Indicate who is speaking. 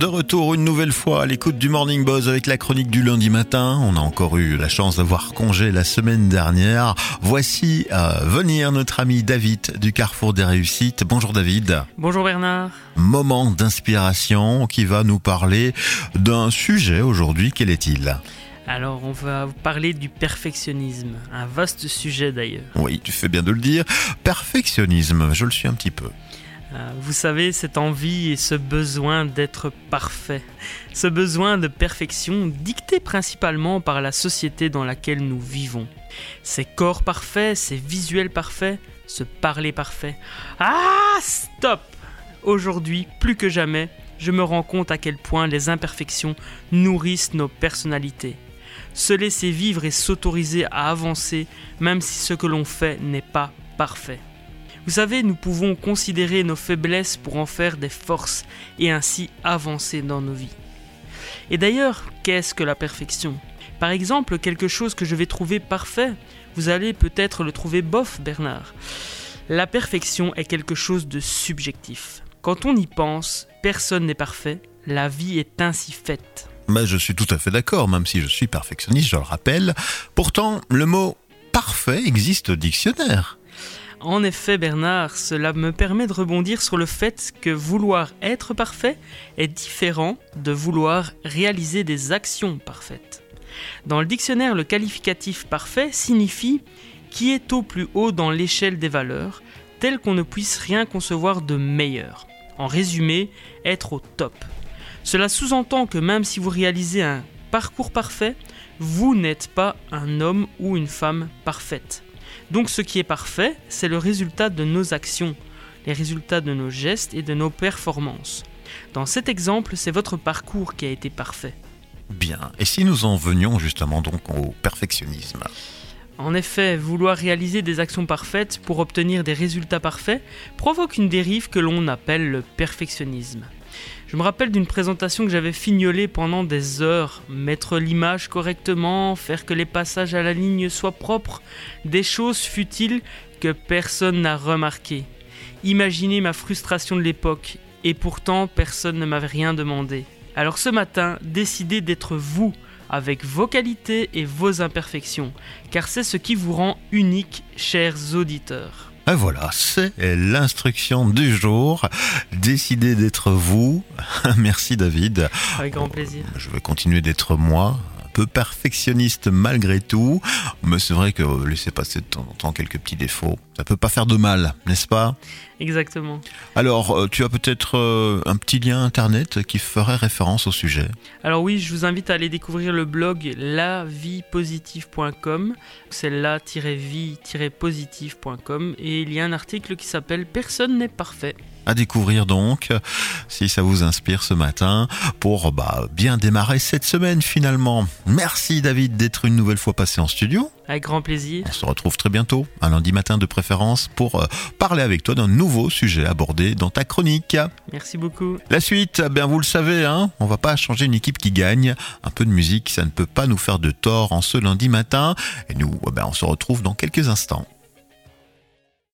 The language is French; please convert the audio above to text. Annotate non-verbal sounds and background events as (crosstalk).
Speaker 1: De retour une nouvelle fois à l'écoute du Morning Buzz avec la chronique du lundi matin. On a encore eu la chance d'avoir congé la semaine dernière. Voici à venir notre ami David du Carrefour des Réussites. Bonjour David.
Speaker 2: Bonjour Bernard.
Speaker 1: Moment d'inspiration qui va nous parler d'un sujet aujourd'hui. Quel est-il?
Speaker 2: Alors, on va vous parler du perfectionnisme, un vaste sujet d'ailleurs.
Speaker 1: Oui, tu fais bien de le dire. Perfectionnisme, je le suis un petit peu.
Speaker 2: Euh, vous savez, cette envie et ce besoin d'être parfait, ce besoin de perfection dicté principalement par la société dans laquelle nous vivons. Ces corps parfaits, ces visuels parfaits, ce parler parfait. Ah, stop Aujourd'hui, plus que jamais, je me rends compte à quel point les imperfections nourrissent nos personnalités. Se laisser vivre et s'autoriser à avancer, même si ce que l'on fait n'est pas parfait. Vous savez, nous pouvons considérer nos faiblesses pour en faire des forces et ainsi avancer dans nos vies. Et d'ailleurs, qu'est-ce que la perfection? Par exemple, quelque chose que je vais trouver parfait, vous allez peut-être le trouver bof, Bernard. La perfection est quelque chose de subjectif. Quand on y pense, personne n'est parfait, la vie est ainsi faite.
Speaker 1: Mais je suis tout à fait d'accord, même si je suis perfectionniste, je le rappelle. Pourtant, le mot parfait existe au dictionnaire.
Speaker 2: En effet, Bernard, cela me permet de rebondir sur le fait que vouloir être parfait est différent de vouloir réaliser des actions parfaites. Dans le dictionnaire, le qualificatif parfait signifie qui est au plus haut dans l'échelle des valeurs, tel qu'on ne puisse rien concevoir de meilleur. En résumé, être au top. Cela sous-entend que même si vous réalisez un parcours parfait, vous n'êtes pas un homme ou une femme parfaite. Donc ce qui est parfait, c'est le résultat de nos actions, les résultats de nos gestes et de nos performances. Dans cet exemple, c'est votre parcours qui a été parfait.
Speaker 1: Bien. Et si nous en venions justement donc au perfectionnisme?
Speaker 2: En effet, vouloir réaliser des actions parfaites pour obtenir des résultats parfaits provoque une dérive que l'on appelle le perfectionnisme. Je me rappelle d'une présentation que j'avais fignolée pendant des heures, mettre l'image correctement, faire que les passages à la ligne soient propres, des choses futiles que personne n'a remarquées. Imaginez ma frustration de l'époque, et pourtant personne ne m'avait rien demandé. Alors ce matin, décidez d'être vous, avec vos qualités et vos imperfections, car c'est ce qui vous rend unique, chers auditeurs.
Speaker 1: Et voilà, c'est l'instruction du jour. Décidez d'être vous. (laughs) Merci David.
Speaker 2: Avec grand plaisir.
Speaker 1: Je vais continuer d'être moi peu perfectionniste malgré tout, mais c'est vrai que laisser passer de temps en temps quelques petits défauts, ça peut pas faire de mal, n'est-ce pas?
Speaker 2: Exactement.
Speaker 1: Alors, euh, tu as peut-être euh, un petit lien internet qui ferait référence au sujet?
Speaker 2: Alors oui, je vous invite à aller découvrir le blog laviepositive.com, c'est la-vie-positive.com et il y a un article qui s'appelle Personne n'est parfait
Speaker 1: à découvrir donc, si ça vous inspire ce matin, pour bah, bien démarrer cette semaine finalement. Merci David d'être une nouvelle fois passé en studio.
Speaker 2: Avec grand plaisir.
Speaker 1: On se retrouve très bientôt, un lundi matin de préférence, pour euh, parler avec toi d'un nouveau sujet abordé dans ta chronique.
Speaker 2: Merci beaucoup.
Speaker 1: La suite, bien vous le savez, hein, on va pas changer une équipe qui gagne. Un peu de musique, ça ne peut pas nous faire de tort en ce lundi matin. Et nous, ben, on se retrouve dans quelques instants.